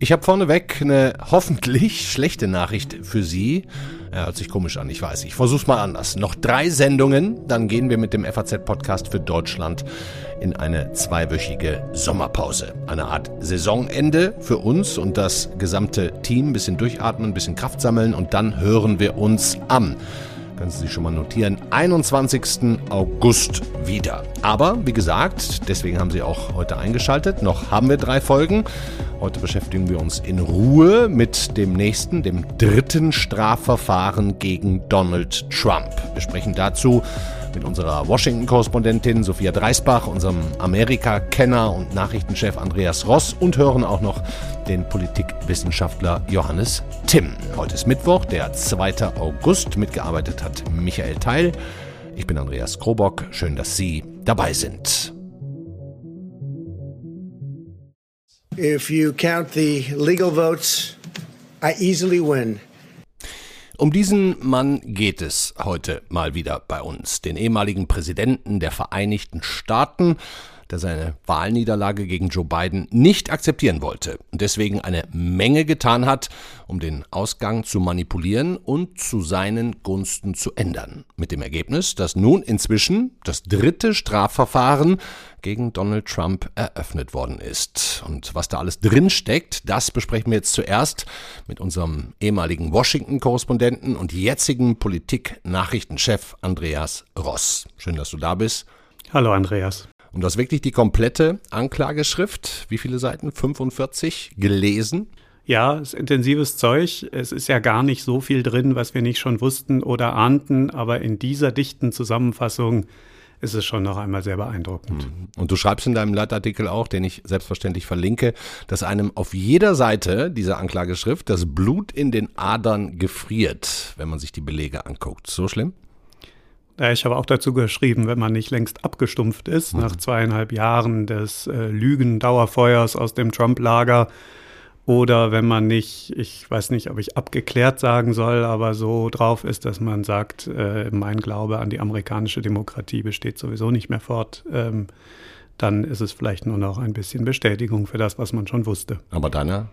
Ich habe vorneweg eine hoffentlich schlechte Nachricht für Sie. Er hört sich komisch an, ich weiß. Ich versuch's mal anders. Noch drei Sendungen, dann gehen wir mit dem FAZ-Podcast für Deutschland in eine zweiwöchige Sommerpause. Eine Art Saisonende für uns und das gesamte Team. Bisschen durchatmen, bisschen Kraft sammeln und dann hören wir uns am können Sie sich schon mal notieren, 21. August wieder. Aber wie gesagt, deswegen haben Sie auch heute eingeschaltet. Noch haben wir drei Folgen. Heute beschäftigen wir uns in Ruhe mit dem nächsten, dem dritten Strafverfahren gegen Donald Trump. Wir sprechen dazu mit unserer Washington-Korrespondentin Sophia Dreisbach, unserem Amerika-Kenner und Nachrichtenchef Andreas Ross und hören auch noch den Politikwissenschaftler Johannes Timm. Heute ist Mittwoch, der 2. August. Mitgearbeitet hat Michael Teil. Ich bin Andreas Krobock. Schön, dass Sie dabei sind. If you count the legal votes, I easily win. Um diesen Mann geht es heute mal wieder bei uns, den ehemaligen Präsidenten der Vereinigten Staaten, der seine Wahlniederlage gegen Joe Biden nicht akzeptieren wollte und deswegen eine Menge getan hat, um den Ausgang zu manipulieren und zu seinen Gunsten zu ändern. Mit dem Ergebnis, dass nun inzwischen das dritte Strafverfahren gegen Donald Trump eröffnet worden ist. Und was da alles drin steckt, das besprechen wir jetzt zuerst mit unserem ehemaligen Washington-Korrespondenten und jetzigen Politik-Nachrichtenchef Andreas Ross. Schön, dass du da bist. Hallo Andreas. Und du hast wirklich die komplette Anklageschrift, wie viele Seiten? 45 gelesen? Ja, es ist intensives Zeug. Es ist ja gar nicht so viel drin, was wir nicht schon wussten oder ahnten, aber in dieser dichten Zusammenfassung ist es schon noch einmal sehr beeindruckend. Mhm. Und du schreibst in deinem Leitartikel auch, den ich selbstverständlich verlinke, dass einem auf jeder Seite dieser Anklageschrift das Blut in den Adern gefriert, wenn man sich die Belege anguckt. So schlimm? Ja, ich habe auch dazu geschrieben, wenn man nicht längst abgestumpft ist, mhm. nach zweieinhalb Jahren des äh, Lügen-Dauerfeuers aus dem Trump-Lager, oder wenn man nicht, ich weiß nicht, ob ich abgeklärt sagen soll, aber so drauf ist, dass man sagt, äh, mein Glaube an die amerikanische Demokratie besteht sowieso nicht mehr fort, ähm, dann ist es vielleicht nur noch ein bisschen Bestätigung für das, was man schon wusste. Aber deiner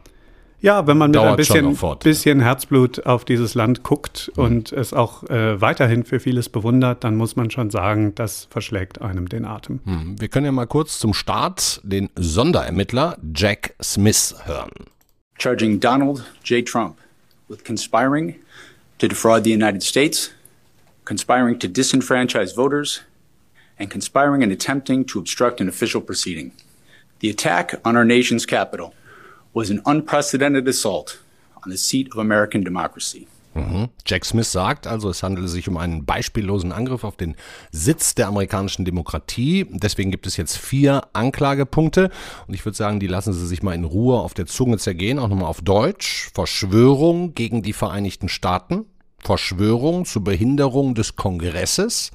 ja, wenn man mit ein bisschen, bisschen, Herzblut auf dieses Land guckt mhm. und es auch äh, weiterhin für vieles bewundert, dann muss man schon sagen, das verschlägt einem den Atem. Mhm. Wir können ja mal kurz zum Start den Sonderermittler Jack Smith hören. Charging Donald J. Trump with conspiring to defraud the United States, conspiring to disenfranchise voters, and conspiring and attempting to obstruct an official proceeding. The attack on our nation's capital – was an unprecedented assault on the seat of American democracy. Mhm. Jack Smith sagt also, es handele sich um einen beispiellosen Angriff auf den Sitz der amerikanischen Demokratie. Deswegen gibt es jetzt vier Anklagepunkte. Und ich würde sagen, die lassen Sie sich mal in Ruhe auf der Zunge zergehen. Auch nochmal auf Deutsch. Verschwörung gegen die Vereinigten Staaten. Verschwörung zur Behinderung des Kongresses.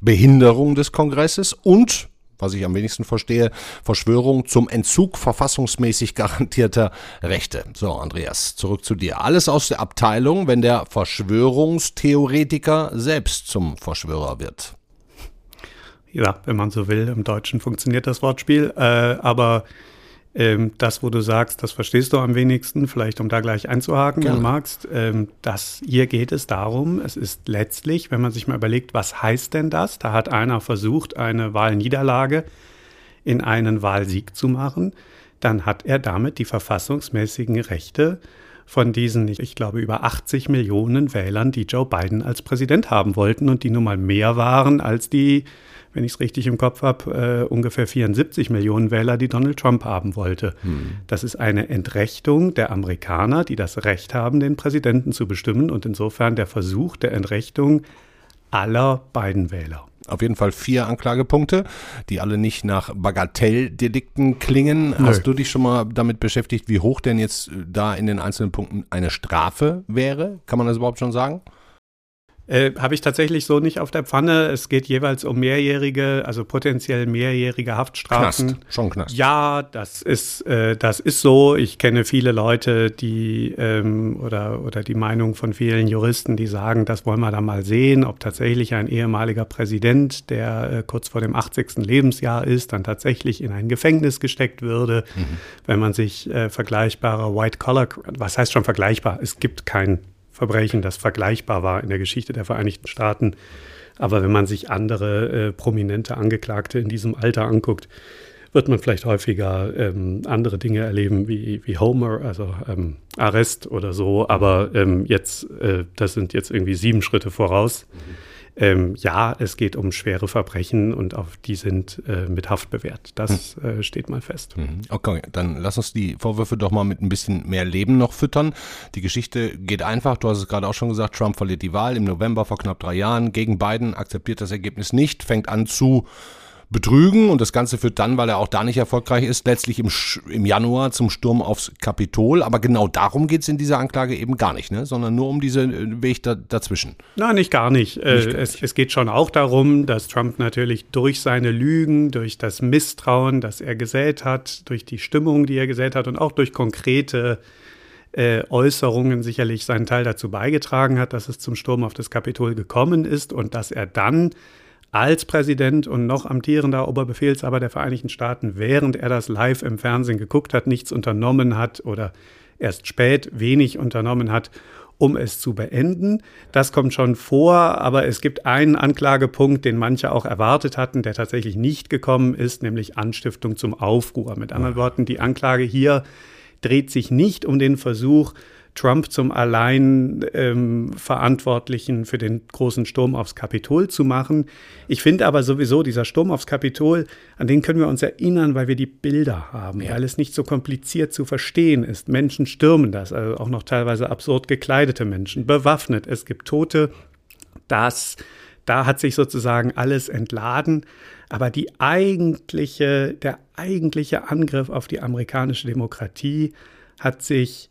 Behinderung des Kongresses und was ich am wenigsten verstehe, Verschwörung zum Entzug verfassungsmäßig garantierter Rechte. So, Andreas, zurück zu dir. Alles aus der Abteilung, wenn der Verschwörungstheoretiker selbst zum Verschwörer wird. Ja, wenn man so will, im Deutschen funktioniert das Wortspiel, äh, aber ähm, das, wo du sagst, das verstehst du am wenigsten, vielleicht um da gleich einzuhaken, wenn du magst. Ähm, das, hier geht es darum, es ist letztlich, wenn man sich mal überlegt, was heißt denn das? Da hat einer versucht, eine Wahlniederlage in einen Wahlsieg zu machen. Dann hat er damit die verfassungsmäßigen Rechte von diesen, ich glaube, über 80 Millionen Wählern, die Joe Biden als Präsident haben wollten und die nun mal mehr waren als die wenn ich es richtig im Kopf habe, äh, ungefähr 74 Millionen Wähler, die Donald Trump haben wollte. Hm. Das ist eine Entrechtung der Amerikaner, die das Recht haben, den Präsidenten zu bestimmen und insofern der Versuch der Entrechtung aller beiden Wähler. Auf jeden Fall vier Anklagepunkte, die alle nicht nach Bagatelldelikten klingen. Nö. Hast du dich schon mal damit beschäftigt, wie hoch denn jetzt da in den einzelnen Punkten eine Strafe wäre? Kann man das überhaupt schon sagen? Äh, Habe ich tatsächlich so nicht auf der Pfanne. Es geht jeweils um mehrjährige, also potenziell mehrjährige Haftstrafen. Knast, schon Knast. Ja, das ist, äh, das ist so. Ich kenne viele Leute, die ähm, oder, oder die Meinung von vielen Juristen, die sagen, das wollen wir da mal sehen, ob tatsächlich ein ehemaliger Präsident, der äh, kurz vor dem 80. Lebensjahr ist, dann tatsächlich in ein Gefängnis gesteckt würde, mhm. wenn man sich äh, vergleichbare White-Collar, was heißt schon vergleichbar? Es gibt kein Verbrechen, das vergleichbar war in der Geschichte der Vereinigten Staaten. Aber wenn man sich andere äh, prominente Angeklagte in diesem Alter anguckt, wird man vielleicht häufiger ähm, andere Dinge erleben wie, wie Homer, also ähm, Arrest oder so. Aber ähm, jetzt, äh, das sind jetzt irgendwie sieben Schritte voraus. Mhm. Ähm, ja, es geht um schwere Verbrechen und auf die sind äh, mit Haft bewährt. Das hm. äh, steht mal fest. Mhm. Okay, dann lass uns die Vorwürfe doch mal mit ein bisschen mehr Leben noch füttern. Die Geschichte geht einfach. Du hast es gerade auch schon gesagt, Trump verliert die Wahl im November vor knapp drei Jahren gegen Biden, akzeptiert das Ergebnis nicht, fängt an zu betrügen und das Ganze führt dann, weil er auch da nicht erfolgreich ist, letztlich im, im Januar zum Sturm aufs Kapitol. Aber genau darum geht es in dieser Anklage eben gar nicht, ne? sondern nur um diesen äh, Weg da, dazwischen. Nein, nicht gar nicht. nicht äh, gar es, nicht. es geht schon auch darum, dass Trump natürlich durch seine Lügen, durch das Misstrauen, das er gesät hat, durch die Stimmung, die er gesät hat und auch durch konkrete äh, Äußerungen sicherlich seinen Teil dazu beigetragen hat, dass es zum Sturm auf das Kapitol gekommen ist und dass er dann als Präsident und noch amtierender Oberbefehlshaber der Vereinigten Staaten, während er das live im Fernsehen geguckt hat, nichts unternommen hat oder erst spät wenig unternommen hat, um es zu beenden. Das kommt schon vor, aber es gibt einen Anklagepunkt, den manche auch erwartet hatten, der tatsächlich nicht gekommen ist, nämlich Anstiftung zum Aufruhr. Mit anderen Worten, die Anklage hier dreht sich nicht um den Versuch, Trump zum allein ähm, Verantwortlichen für den großen Sturm aufs Kapitol zu machen. Ich finde aber sowieso, dieser Sturm aufs Kapitol, an den können wir uns erinnern, weil wir die Bilder haben, ja. weil es nicht so kompliziert zu verstehen ist. Menschen stürmen das, also auch noch teilweise absurd gekleidete Menschen, bewaffnet. Es gibt Tote. Das, da hat sich sozusagen alles entladen. Aber die eigentliche, der eigentliche Angriff auf die amerikanische Demokratie hat sich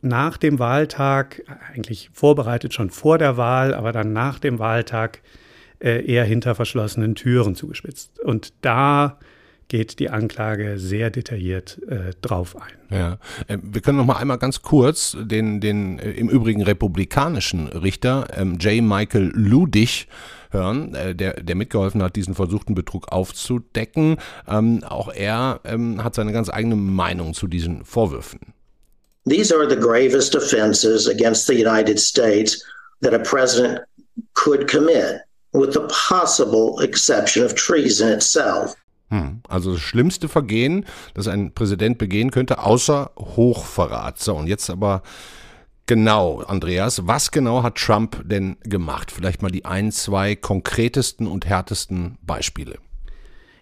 nach dem Wahltag, eigentlich vorbereitet schon vor der Wahl, aber dann nach dem Wahltag äh, eher hinter verschlossenen Türen zugespitzt. Und da geht die Anklage sehr detailliert äh, drauf ein. Ja, äh, wir können noch mal einmal ganz kurz den, den äh, im Übrigen republikanischen Richter ähm, J. Michael Ludig hören, äh, der, der mitgeholfen hat, diesen versuchten Betrug aufzudecken. Ähm, auch er ähm, hat seine ganz eigene Meinung zu diesen Vorwürfen. These are the gravest offenses against the United States that a president could commit, with the possible exception of treason itself. Hm, also das schlimmste Vergehen, das ein Präsident begehen könnte, außer Hochverrat. So, und jetzt aber genau, Andreas, was genau hat Trump denn gemacht? Vielleicht mal die ein, zwei konkretesten und härtesten Beispiele.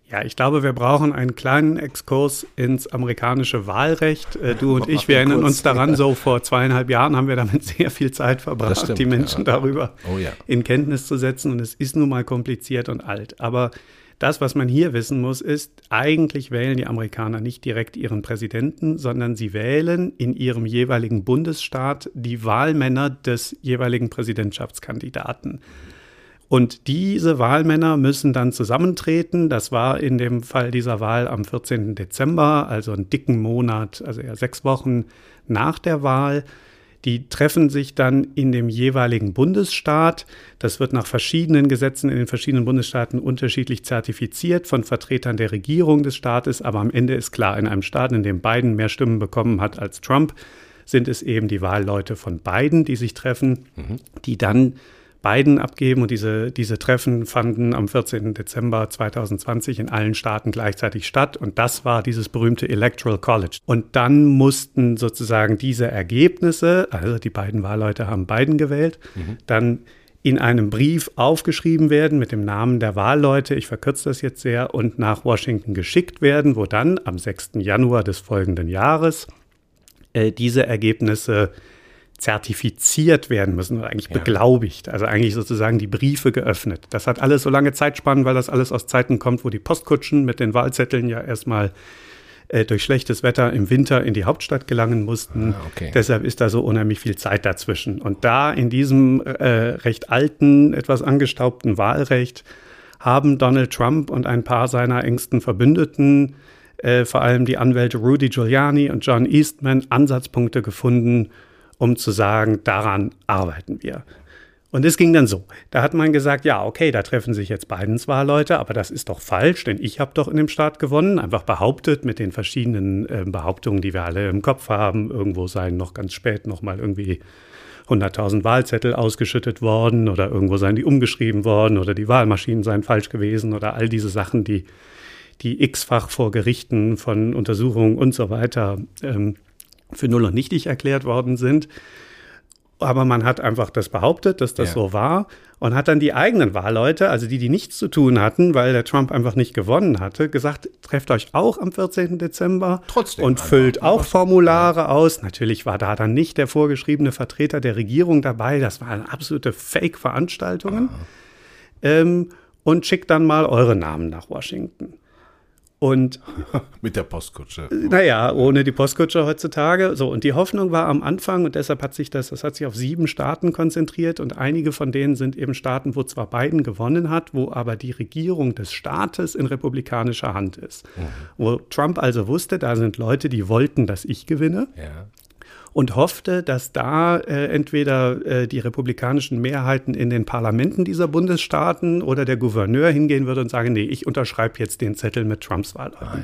Ja, ich glaube, wir brauchen einen kleinen Exkurs ins amerikanische Wahlrecht. Äh, du und ich, wir erinnern uns daran, so vor zweieinhalb Jahren haben wir damit sehr viel Zeit verbracht, stimmt, die Menschen ja. darüber oh, ja. in Kenntnis zu setzen. Und es ist nun mal kompliziert und alt. Aber das, was man hier wissen muss, ist, eigentlich wählen die Amerikaner nicht direkt ihren Präsidenten, sondern sie wählen in ihrem jeweiligen Bundesstaat die Wahlmänner des jeweiligen Präsidentschaftskandidaten. Und diese Wahlmänner müssen dann zusammentreten. Das war in dem Fall dieser Wahl am 14. Dezember, also einen dicken Monat, also eher sechs Wochen nach der Wahl. Die treffen sich dann in dem jeweiligen Bundesstaat. Das wird nach verschiedenen Gesetzen in den verschiedenen Bundesstaaten unterschiedlich zertifiziert von Vertretern der Regierung des Staates. Aber am Ende ist klar, in einem Staat, in dem Biden mehr Stimmen bekommen hat als Trump, sind es eben die Wahlleute von Biden, die sich treffen, mhm. die dann Biden abgeben. Und diese, diese Treffen fanden am 14. Dezember 2020 in allen Staaten gleichzeitig statt. Und das war dieses berühmte Electoral College. Und dann mussten sozusagen diese Ergebnisse, also die beiden Wahlleute haben Biden gewählt, mhm. dann in einem Brief aufgeschrieben werden mit dem Namen der Wahlleute, ich verkürze das jetzt sehr, und nach Washington geschickt werden, wo dann am 6. Januar des folgenden Jahres äh, diese Ergebnisse zertifiziert werden müssen oder eigentlich ja. beglaubigt. Also eigentlich sozusagen die Briefe geöffnet. Das hat alles so lange Zeitspannen, weil das alles aus Zeiten kommt, wo die Postkutschen mit den Wahlzetteln ja erstmal äh, durch schlechtes Wetter im Winter in die Hauptstadt gelangen mussten. Ah, okay. Deshalb ist da so unheimlich viel Zeit dazwischen. Und da in diesem äh, recht alten, etwas angestaubten Wahlrecht haben Donald Trump und ein paar seiner engsten Verbündeten, äh, vor allem die Anwälte Rudy Giuliani und John Eastman, Ansatzpunkte gefunden, um zu sagen, daran arbeiten wir. Und es ging dann so. Da hat man gesagt, ja, okay, da treffen sich jetzt Bidens Wahlleute, aber das ist doch falsch, denn ich habe doch in dem Staat gewonnen. Einfach behauptet mit den verschiedenen äh, Behauptungen, die wir alle im Kopf haben. Irgendwo seien noch ganz spät nochmal irgendwie 100.000 Wahlzettel ausgeschüttet worden oder irgendwo seien die umgeschrieben worden oder die Wahlmaschinen seien falsch gewesen oder all diese Sachen, die, die x-fach vor Gerichten von Untersuchungen und so weiter ähm, für null und nichtig erklärt worden sind aber man hat einfach das behauptet, dass das ja. so war und hat dann die eigenen Wahlleute, also die, die nichts zu tun hatten, weil der Trump einfach nicht gewonnen hatte, gesagt, trefft euch auch am 14. Dezember Trotzdem und füllt auch Formulare ja. aus. Natürlich war da dann nicht der vorgeschriebene Vertreter der Regierung dabei, das waren absolute Fake-Veranstaltungen. Ähm, und schickt dann mal eure Namen nach Washington. Und mit der Postkutsche. Naja, ohne die Postkutsche heutzutage. So, und die Hoffnung war am Anfang, und deshalb hat sich das, das hat sich auf sieben Staaten konzentriert und einige von denen sind eben Staaten, wo zwar Biden gewonnen hat, wo aber die Regierung des Staates in republikanischer Hand ist. Mhm. Wo Trump also wusste, da sind Leute, die wollten, dass ich gewinne. Ja und hoffte, dass da äh, entweder äh, die republikanischen Mehrheiten in den Parlamenten dieser Bundesstaaten oder der Gouverneur hingehen würde und sagen, nee, ich unterschreibe jetzt den Zettel mit Trumps Wahlleuten. Ah, ja.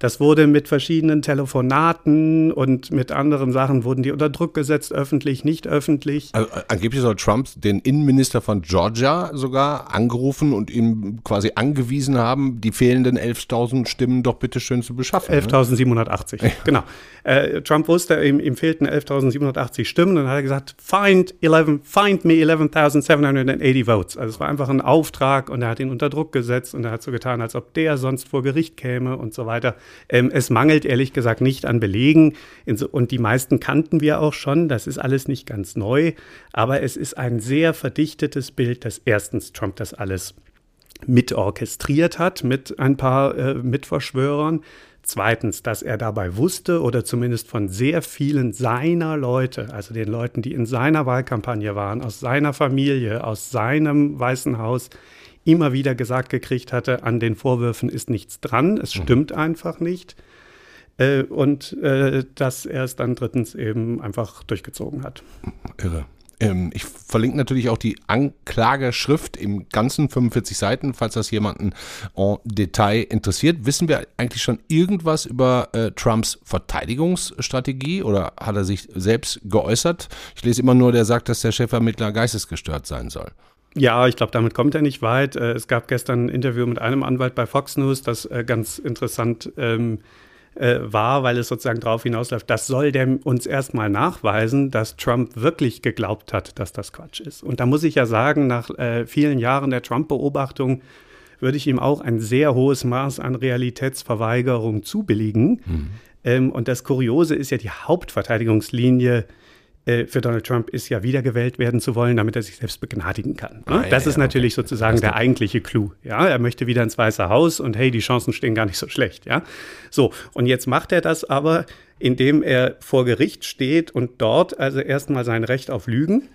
Das wurde mit verschiedenen Telefonaten und mit anderen Sachen wurden die unter Druck gesetzt, öffentlich, nicht öffentlich. Also, äh, angeblich soll Trump den Innenminister von Georgia sogar angerufen und ihm quasi angewiesen haben, die fehlenden 11.000 Stimmen doch bitte schön zu beschaffen. 11.780, ne? genau. Äh, Trump wusste, ihm, ihm fehlten 11.780 Stimmen und dann hat er gesagt, find, 11, find me 11.780 votes. Also es war einfach ein Auftrag und er hat ihn unter Druck gesetzt und er hat so getan, als ob der sonst vor Gericht käme und so weiter. Ähm, es mangelt ehrlich gesagt nicht an Belegen und die meisten kannten wir auch schon. Das ist alles nicht ganz neu, aber es ist ein sehr verdichtetes Bild, dass erstens Trump das alles mitorchestriert hat mit ein paar äh, Mitverschwörern. Zweitens, dass er dabei wusste oder zumindest von sehr vielen seiner Leute, also den Leuten, die in seiner Wahlkampagne waren, aus seiner Familie, aus seinem Weißen Haus, immer wieder gesagt gekriegt hatte, an den Vorwürfen ist nichts dran, es mhm. stimmt einfach nicht. Äh, und äh, dass er es dann drittens eben einfach durchgezogen hat. Irre. Ähm, ich verlinke natürlich auch die Anklageschrift im ganzen 45 Seiten, falls das jemanden en Detail interessiert. Wissen wir eigentlich schon irgendwas über äh, Trumps Verteidigungsstrategie oder hat er sich selbst geäußert? Ich lese immer nur, der sagt, dass der Chefermittler geistesgestört sein soll. Ja, ich glaube, damit kommt er nicht weit. Äh, es gab gestern ein Interview mit einem Anwalt bei Fox News, das äh, ganz interessant ähm, äh, war, weil es sozusagen darauf hinausläuft, das soll der uns erstmal nachweisen, dass Trump wirklich geglaubt hat, dass das Quatsch ist. Und da muss ich ja sagen, nach äh, vielen Jahren der Trump-Beobachtung würde ich ihm auch ein sehr hohes Maß an Realitätsverweigerung zubilligen. Mhm. Ähm, und das Kuriose ist ja die Hauptverteidigungslinie äh, für Donald Trump ist ja wiedergewählt werden zu wollen, damit er sich selbst begnadigen kann. Ne? Ah, das ja, ist natürlich okay. sozusagen der eigentliche Clou. Ja, er möchte wieder ins Weiße Haus und hey, die Chancen stehen gar nicht so schlecht. Ja, so und jetzt macht er das aber, indem er vor Gericht steht und dort also erstmal sein Recht auf Lügen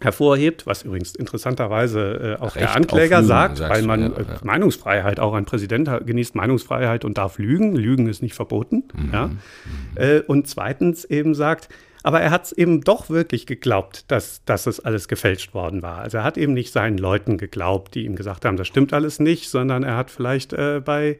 hervorhebt, was übrigens interessanterweise äh, auch Recht der Ankläger Lügen, sagt, weil man ja, ja. Äh, Meinungsfreiheit, auch ein Präsident genießt Meinungsfreiheit und darf lügen. Lügen ist nicht verboten. Mhm. Ja. Mhm. Äh, und zweitens eben sagt, aber er hat es eben doch wirklich geglaubt, dass, dass es alles gefälscht worden war. Also er hat eben nicht seinen Leuten geglaubt, die ihm gesagt haben, das stimmt alles nicht, sondern er hat vielleicht äh, bei,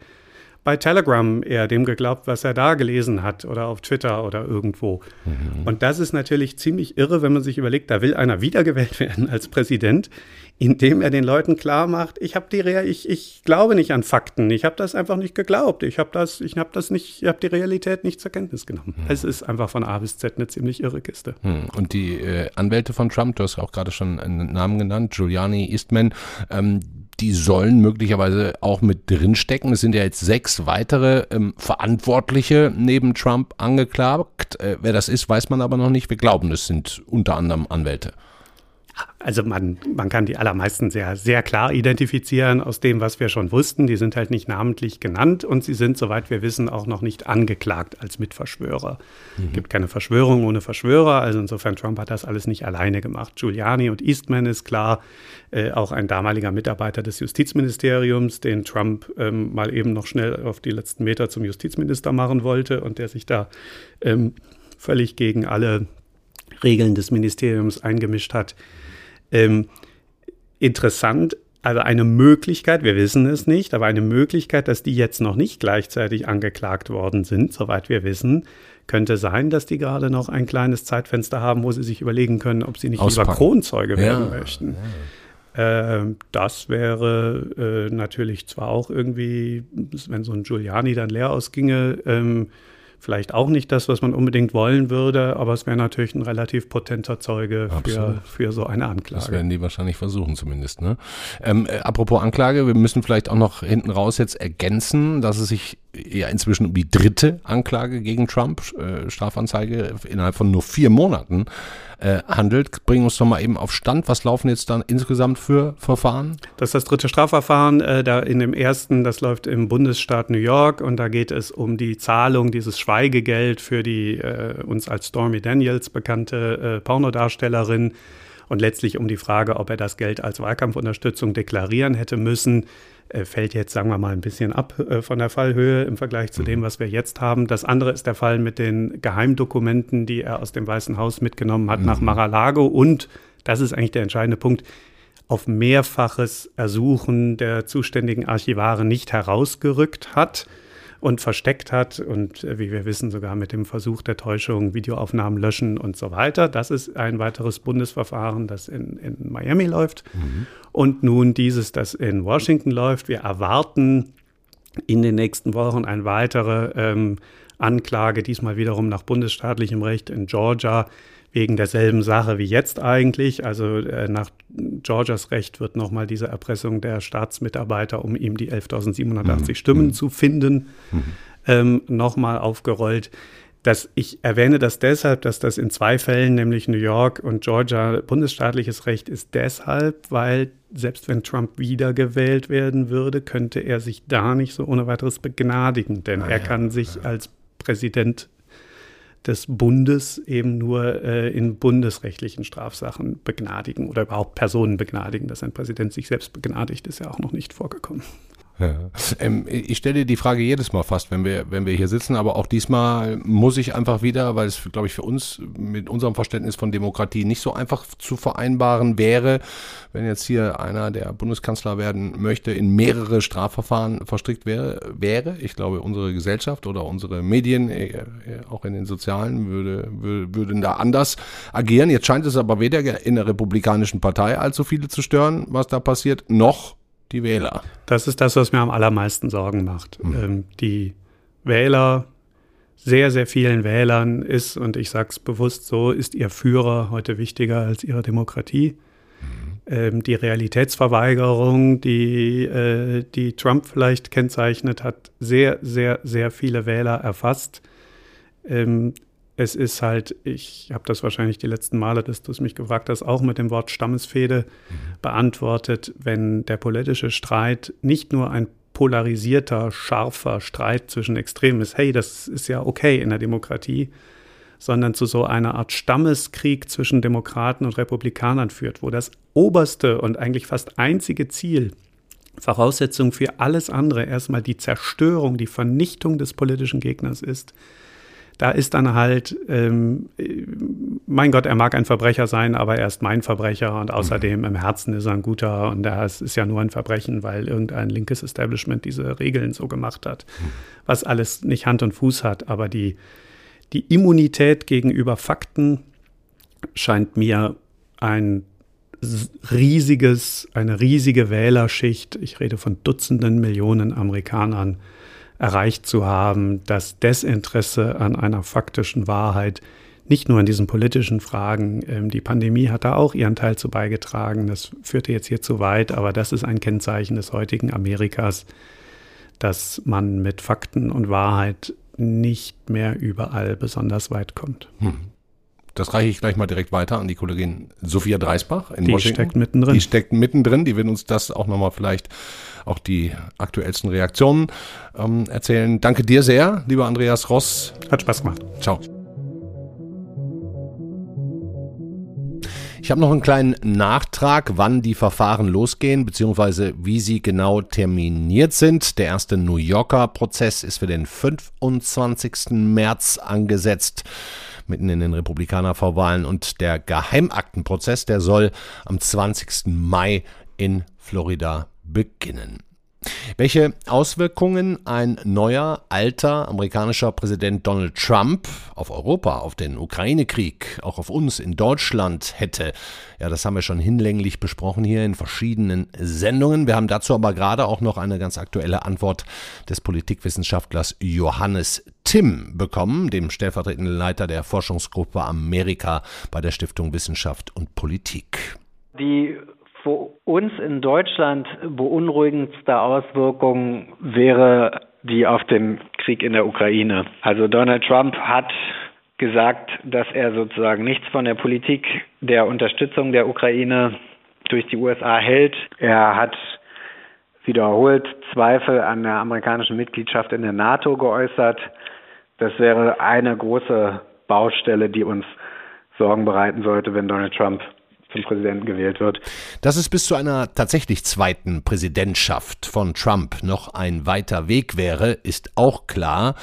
bei Telegram eher dem geglaubt, was er da gelesen hat oder auf Twitter oder irgendwo. Mhm. Und das ist natürlich ziemlich irre, wenn man sich überlegt, da will einer wiedergewählt werden als Präsident indem er den Leuten klar macht, ich habe die Real ich, ich glaube nicht an Fakten, ich habe das einfach nicht geglaubt, ich habe das ich habe das nicht, ich habe die Realität nicht zur Kenntnis genommen. Hm. Es ist einfach von A bis Z eine ziemlich irre Kiste. Hm. Und die äh, Anwälte von Trump, du hast auch gerade schon einen Namen genannt, Giuliani, Eastman, ähm, die sollen möglicherweise auch mit drinstecken. Es sind ja jetzt sechs weitere ähm, Verantwortliche neben Trump angeklagt. Äh, wer das ist, weiß man aber noch nicht. Wir glauben, es sind unter anderem Anwälte. Also man, man kann die allermeisten sehr, sehr klar identifizieren aus dem, was wir schon wussten. Die sind halt nicht namentlich genannt und sie sind, soweit wir wissen, auch noch nicht angeklagt als Mitverschwörer. Es mhm. gibt keine Verschwörung ohne Verschwörer. Also insofern, Trump hat das alles nicht alleine gemacht. Giuliani und Eastman ist klar, äh, auch ein damaliger Mitarbeiter des Justizministeriums, den Trump ähm, mal eben noch schnell auf die letzten Meter zum Justizminister machen wollte und der sich da ähm, völlig gegen alle Regeln des Ministeriums eingemischt hat. Ähm, interessant, also eine Möglichkeit, wir wissen es nicht, aber eine Möglichkeit, dass die jetzt noch nicht gleichzeitig angeklagt worden sind, soweit wir wissen, könnte sein, dass die gerade noch ein kleines Zeitfenster haben, wo sie sich überlegen können, ob sie nicht Auspacken. lieber Kronzeuge werden ja, möchten. Ja. Äh, das wäre äh, natürlich zwar auch irgendwie, wenn so ein Giuliani dann leer ausginge, ähm, vielleicht auch nicht das, was man unbedingt wollen würde, aber es wäre natürlich ein relativ potenter Zeuge für, für so eine Anklage. Das werden die wahrscheinlich versuchen zumindest. Ne? Ähm, äh, apropos Anklage, wir müssen vielleicht auch noch hinten raus jetzt ergänzen, dass es sich ja inzwischen um die dritte Anklage gegen Trump, äh, Strafanzeige innerhalb von nur vier Monaten äh, handelt. Bring uns doch mal eben auf Stand. Was laufen jetzt dann insgesamt für Verfahren? Das ist das dritte Strafverfahren. Äh, da in dem ersten, das läuft im Bundesstaat New York und da geht es um die Zahlung dieses Schweigegeld für die äh, uns als Stormy Daniels bekannte äh, Pornodarstellerin und letztlich um die Frage, ob er das Geld als Wahlkampfunterstützung deklarieren hätte müssen. Äh, fällt jetzt, sagen wir mal, ein bisschen ab äh, von der Fallhöhe im Vergleich zu dem, mhm. was wir jetzt haben. Das andere ist der Fall mit den Geheimdokumenten, die er aus dem Weißen Haus mitgenommen hat mhm. nach Mar-a-Lago und, das ist eigentlich der entscheidende Punkt, auf mehrfaches Ersuchen der zuständigen Archivare nicht herausgerückt hat und versteckt hat und äh, wie wir wissen sogar mit dem Versuch der Täuschung Videoaufnahmen löschen und so weiter. Das ist ein weiteres Bundesverfahren, das in, in Miami läuft. Mhm. Und nun dieses, das in Washington läuft. Wir erwarten in den nächsten Wochen eine weitere ähm, Anklage, diesmal wiederum nach bundesstaatlichem Recht in Georgia wegen derselben Sache wie jetzt eigentlich. Also äh, nach Georgias Recht wird nochmal diese Erpressung der Staatsmitarbeiter, um ihm die 11.780 mhm. Stimmen mhm. zu finden, mhm. ähm, nochmal aufgerollt. Das, ich erwähne das deshalb, dass das in zwei Fällen, nämlich New York und Georgia, bundesstaatliches Recht ist deshalb, weil selbst wenn Trump wiedergewählt werden würde, könnte er sich da nicht so ohne weiteres begnadigen, denn ah, er kann sich ja. als Präsident des Bundes eben nur äh, in bundesrechtlichen Strafsachen begnadigen oder überhaupt Personen begnadigen. Dass ein Präsident sich selbst begnadigt, ist ja auch noch nicht vorgekommen. Ähm, ich stelle die Frage jedes Mal fast, wenn wir, wenn wir hier sitzen, aber auch diesmal muss ich einfach wieder, weil es, glaube ich, für uns mit unserem Verständnis von Demokratie nicht so einfach zu vereinbaren wäre, wenn jetzt hier einer, der Bundeskanzler werden möchte, in mehrere Strafverfahren verstrickt wäre. wäre. Ich glaube, unsere Gesellschaft oder unsere Medien, äh, äh, auch in den sozialen, würde, würde, würden da anders agieren. Jetzt scheint es aber weder in der Republikanischen Partei allzu viele zu stören, was da passiert, noch die Wähler. Das ist das, was mir am allermeisten Sorgen macht. Mhm. Ähm, die Wähler, sehr, sehr vielen Wählern ist, und ich sage es bewusst so, ist ihr Führer heute wichtiger als ihre Demokratie. Mhm. Ähm, die Realitätsverweigerung, die, äh, die Trump vielleicht kennzeichnet, hat sehr, sehr, sehr viele Wähler erfasst. Ähm, es ist halt, ich habe das wahrscheinlich die letzten Male, dass du es mich gefragt hast, auch mit dem Wort Stammesfehde mhm. beantwortet, wenn der politische Streit nicht nur ein polarisierter, scharfer Streit zwischen Extremen ist, hey, das ist ja okay in der Demokratie, sondern zu so einer Art Stammeskrieg zwischen Demokraten und Republikanern führt, wo das oberste und eigentlich fast einzige Ziel Voraussetzung für alles andere erstmal die Zerstörung, die Vernichtung des politischen Gegners ist, da ist dann halt, ähm, mein Gott, er mag ein Verbrecher sein, aber er ist mein Verbrecher und außerdem im Herzen ist er ein guter und das ist ja nur ein Verbrechen, weil irgendein linkes Establishment diese Regeln so gemacht hat, was alles nicht Hand und Fuß hat, aber die, die Immunität gegenüber Fakten scheint mir ein riesiges, eine riesige Wählerschicht, ich rede von Dutzenden Millionen Amerikanern, erreicht zu haben, das Desinteresse an einer faktischen Wahrheit nicht nur in diesen politischen Fragen. Ähm, die Pandemie hat da auch ihren Teil zu beigetragen. Das führte jetzt hier zu weit, aber das ist ein Kennzeichen des heutigen Amerikas, dass man mit Fakten und Wahrheit nicht mehr überall besonders weit kommt. Hm. Das reiche ich gleich mal direkt weiter an die Kollegin Sophia Dreisbach in die Washington. Die steckt mittendrin. Die steckt mittendrin. Die wird uns das auch nochmal vielleicht auch die aktuellsten Reaktionen ähm, erzählen. Danke dir sehr, lieber Andreas Ross. Hat Spaß gemacht. Ciao. Ich habe noch einen kleinen Nachtrag, wann die Verfahren losgehen, beziehungsweise wie sie genau terminiert sind. Der erste New Yorker Prozess ist für den 25. März angesetzt mitten in den Republikanervorwahlen und der Geheimaktenprozess, der soll am 20. Mai in Florida beginnen. Welche Auswirkungen ein neuer, alter amerikanischer Präsident Donald Trump auf Europa, auf den Ukraine-Krieg, auch auf uns in Deutschland hätte, ja, das haben wir schon hinlänglich besprochen hier in verschiedenen Sendungen. Wir haben dazu aber gerade auch noch eine ganz aktuelle Antwort des Politikwissenschaftlers Johannes Timm bekommen, dem stellvertretenden Leiter der Forschungsgruppe Amerika bei der Stiftung Wissenschaft und Politik. Die für uns in Deutschland beunruhigendste Auswirkung wäre die auf den Krieg in der Ukraine. Also Donald Trump hat gesagt, dass er sozusagen nichts von der Politik der Unterstützung der Ukraine durch die USA hält. Er hat wiederholt Zweifel an der amerikanischen Mitgliedschaft in der NATO geäußert. Das wäre eine große Baustelle, die uns Sorgen bereiten sollte, wenn Donald Trump zum Präsidenten gewählt wird. Dass es bis zu einer tatsächlich zweiten Präsidentschaft von Trump noch ein weiter Weg wäre, ist auch klar.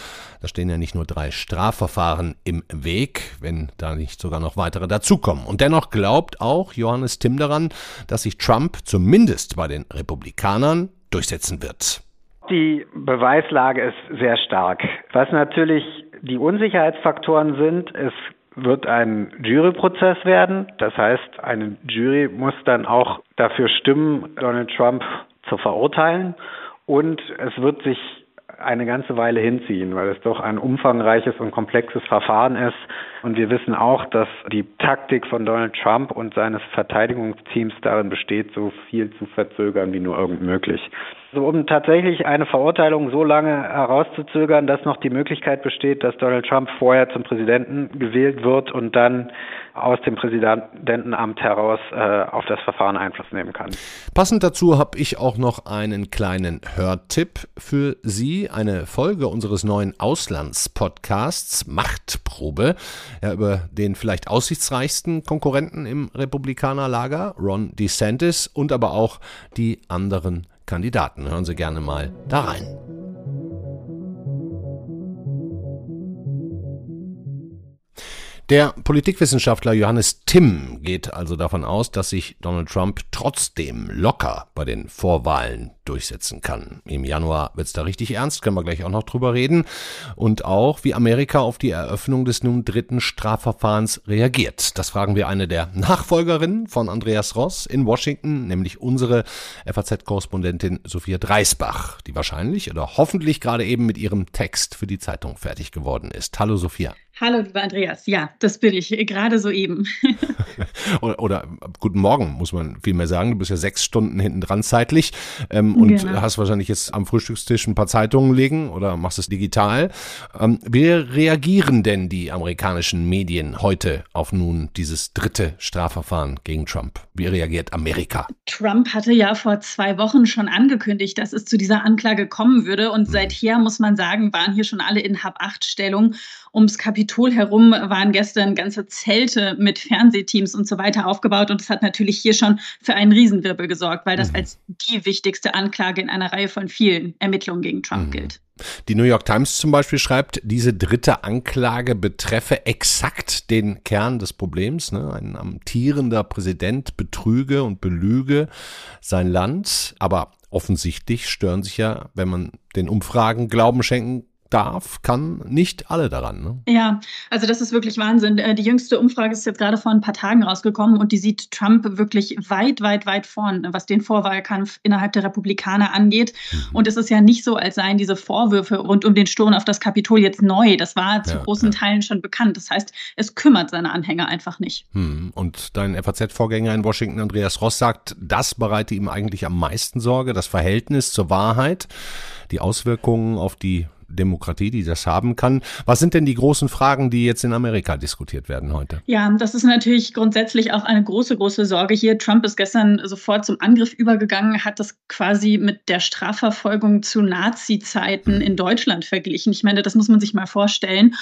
Da stehen ja nicht nur drei Strafverfahren im Weg, wenn da nicht sogar noch weitere dazukommen. Und dennoch glaubt auch Johannes Timm daran, dass sich Trump zumindest bei den Republikanern durchsetzen wird. Die Beweislage ist sehr stark. Was natürlich die Unsicherheitsfaktoren sind, ist wird ein Juryprozess werden. Das heißt, eine Jury muss dann auch dafür stimmen, Donald Trump zu verurteilen. Und es wird sich eine ganze Weile hinziehen, weil es doch ein umfangreiches und komplexes Verfahren ist. Und wir wissen auch, dass die Taktik von Donald Trump und seines Verteidigungsteams darin besteht, so viel zu verzögern wie nur irgend möglich. Also um tatsächlich eine Verurteilung so lange herauszuzögern, dass noch die Möglichkeit besteht, dass Donald Trump vorher zum Präsidenten gewählt wird und dann aus dem Präsidentenamt heraus äh, auf das Verfahren Einfluss nehmen kann. Passend dazu habe ich auch noch einen kleinen Hörtipp für Sie, eine Folge unseres neuen Auslandspodcasts Machtprobe, ja, über den vielleicht aussichtsreichsten Konkurrenten im Republikanerlager, Ron DeSantis, und aber auch die anderen Kandidaten. Hören Sie gerne mal da rein. Der Politikwissenschaftler Johannes Timm geht also davon aus, dass sich Donald Trump trotzdem locker bei den Vorwahlen durchsetzen kann. Im Januar wird's da richtig ernst, können wir gleich auch noch drüber reden. Und auch, wie Amerika auf die Eröffnung des nun dritten Strafverfahrens reagiert. Das fragen wir eine der Nachfolgerinnen von Andreas Ross in Washington, nämlich unsere FAZ-Korrespondentin Sophia Dreisbach, die wahrscheinlich oder hoffentlich gerade eben mit ihrem Text für die Zeitung fertig geworden ist. Hallo Sophia. Hallo, lieber Andreas. Ja, das bin ich, gerade soeben. oder, oder, guten Morgen, muss man vielmehr sagen. Du bist ja sechs Stunden hinten dran zeitlich ähm, und genau. hast wahrscheinlich jetzt am Frühstückstisch ein paar Zeitungen liegen oder machst es digital. Ähm, wie reagieren denn die amerikanischen Medien heute auf nun dieses dritte Strafverfahren gegen Trump? Wie reagiert Amerika? Trump hatte ja vor zwei Wochen schon angekündigt, dass es zu dieser Anklage kommen würde. Und hm. seither, muss man sagen, waren hier schon alle in Hab-Acht-Stellung ums Kapitol herum waren gestern ganze Zelte mit Fernsehteams und so weiter aufgebaut. Und das hat natürlich hier schon für einen Riesenwirbel gesorgt, weil das mhm. als die wichtigste Anklage in einer Reihe von vielen Ermittlungen gegen Trump mhm. gilt. Die New York Times zum Beispiel schreibt, diese dritte Anklage betreffe exakt den Kern des Problems. Ne? Ein amtierender Präsident betrüge und belüge sein Land. Aber offensichtlich stören sich ja, wenn man den Umfragen Glauben schenken darf, kann nicht alle daran. Ne? Ja, also das ist wirklich Wahnsinn. Äh, die jüngste Umfrage ist jetzt gerade vor ein paar Tagen rausgekommen und die sieht Trump wirklich weit, weit, weit vorn, was den Vorwahlkampf innerhalb der Republikaner angeht. Mhm. Und es ist ja nicht so, als seien diese Vorwürfe rund um den Sturm auf das Kapitol jetzt neu. Das war zu ja, großen ja. Teilen schon bekannt. Das heißt, es kümmert seine Anhänger einfach nicht. Mhm. Und dein FAZ-Vorgänger in Washington, Andreas Ross, sagt, das bereite ihm eigentlich am meisten Sorge, das Verhältnis zur Wahrheit, die Auswirkungen auf die Demokratie, die das haben kann. Was sind denn die großen Fragen, die jetzt in Amerika diskutiert werden heute? Ja, das ist natürlich grundsätzlich auch eine große, große Sorge hier. Trump ist gestern sofort zum Angriff übergegangen, hat das quasi mit der Strafverfolgung zu Nazi-Zeiten in Deutschland verglichen. Ich meine, das muss man sich mal vorstellen.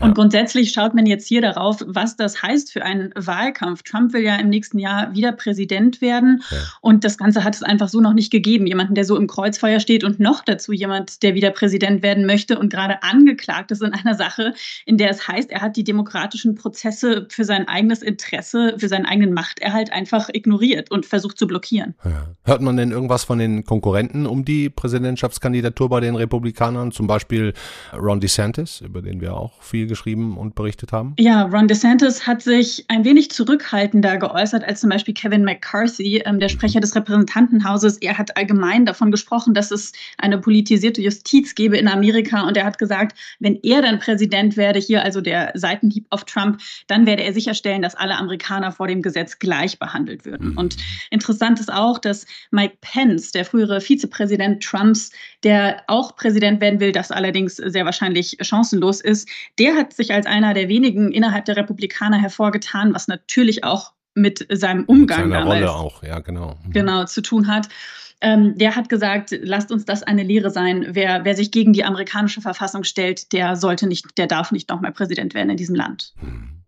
Und grundsätzlich schaut man jetzt hier darauf, was das heißt für einen Wahlkampf. Trump will ja im nächsten Jahr wieder Präsident werden. Ja. Und das Ganze hat es einfach so noch nicht gegeben. Jemanden, der so im Kreuzfeuer steht und noch dazu jemand, der wieder Präsident werden möchte und gerade angeklagt ist in einer Sache, in der es heißt, er hat die demokratischen Prozesse für sein eigenes Interesse, für seinen eigenen Machterhalt einfach ignoriert und versucht zu blockieren. Ja. Hört man denn irgendwas von den Konkurrenten um die Präsidentschaftskandidatur bei den Republikanern? Zum Beispiel Ron DeSantis, über den wir auch viel geschrieben und berichtet haben? Ja, Ron DeSantis hat sich ein wenig zurückhaltender geäußert als zum Beispiel Kevin McCarthy, ähm, der Sprecher des Repräsentantenhauses. Er hat allgemein davon gesprochen, dass es eine politisierte Justiz gebe in Amerika und er hat gesagt, wenn er dann Präsident werde, hier also der Seitenhieb auf Trump, dann werde er sicherstellen, dass alle Amerikaner vor dem Gesetz gleich behandelt würden. Mhm. Und interessant ist auch, dass Mike Pence, der frühere Vizepräsident Trumps, der auch Präsident werden will, das allerdings sehr wahrscheinlich chancenlos ist, der hat sich als einer der wenigen innerhalb der Republikaner hervorgetan, was natürlich auch mit seinem Umgang mit seiner Rolle auch, ja, genau. Mhm. Genau, zu tun hat. Ähm, der hat gesagt, lasst uns das eine Lehre sein. Wer, wer sich gegen die amerikanische Verfassung stellt, der sollte nicht, der darf nicht nochmal Präsident werden in diesem Land. Mhm.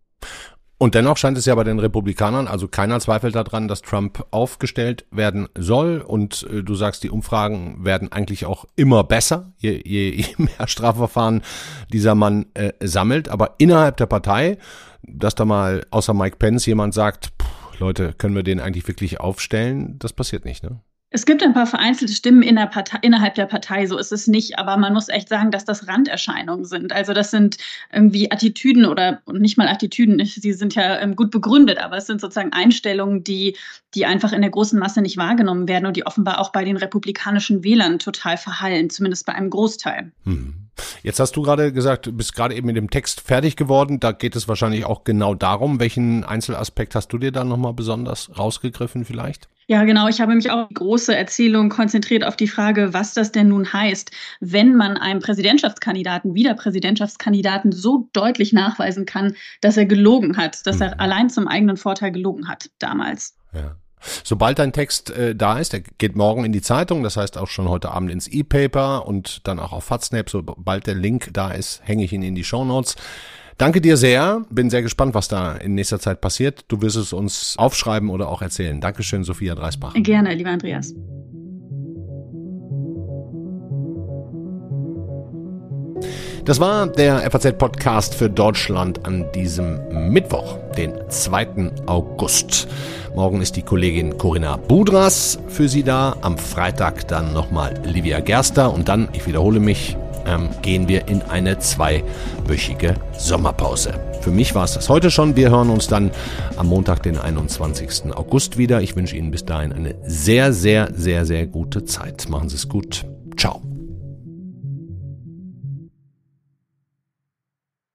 Und dennoch scheint es ja bei den Republikanern, also keiner zweifelt daran, dass Trump aufgestellt werden soll. Und äh, du sagst, die Umfragen werden eigentlich auch immer besser, je, je, je mehr Strafverfahren dieser Mann äh, sammelt. Aber innerhalb der Partei, dass da mal außer Mike Pence jemand sagt, pff, Leute, können wir den eigentlich wirklich aufstellen? Das passiert nicht, ne? Es gibt ein paar vereinzelte Stimmen in der Partei, innerhalb der Partei, so ist es nicht, aber man muss echt sagen, dass das Randerscheinungen sind. Also das sind irgendwie Attitüden oder nicht mal Attitüden, sie sind ja ähm, gut begründet, aber es sind sozusagen Einstellungen, die, die einfach in der großen Masse nicht wahrgenommen werden und die offenbar auch bei den republikanischen Wählern total verhallen, zumindest bei einem Großteil. Hm. Jetzt hast du gerade gesagt, du bist gerade eben mit dem Text fertig geworden. Da geht es wahrscheinlich auch genau darum. Welchen Einzelaspekt hast du dir da nochmal besonders rausgegriffen vielleicht? Ja, genau. Ich habe mich auch die große Erzählung konzentriert auf die Frage, was das denn nun heißt, wenn man einem Präsidentschaftskandidaten, wieder Präsidentschaftskandidaten, so deutlich nachweisen kann, dass er gelogen hat, dass mhm. er allein zum eigenen Vorteil gelogen hat damals. Ja. Sobald dein Text äh, da ist, der geht morgen in die Zeitung, das heißt auch schon heute Abend ins E-Paper und dann auch auf Fatsnap. Sobald der Link da ist, hänge ich ihn in die Show Notes. Danke dir sehr. Bin sehr gespannt, was da in nächster Zeit passiert. Du wirst es uns aufschreiben oder auch erzählen. Dankeschön, Sophia Dreisbach. Gerne, lieber Andreas. Das war der FAZ-Podcast für Deutschland an diesem Mittwoch, den 2. August. Morgen ist die Kollegin Corinna Budras für Sie da. Am Freitag dann nochmal Livia Gerster und dann, ich wiederhole mich, ähm, gehen wir in eine zweiwöchige Sommerpause. Für mich war es das heute schon. Wir hören uns dann am Montag, den 21. August wieder. Ich wünsche Ihnen bis dahin eine sehr, sehr, sehr, sehr gute Zeit. Machen Sie es gut. Ciao.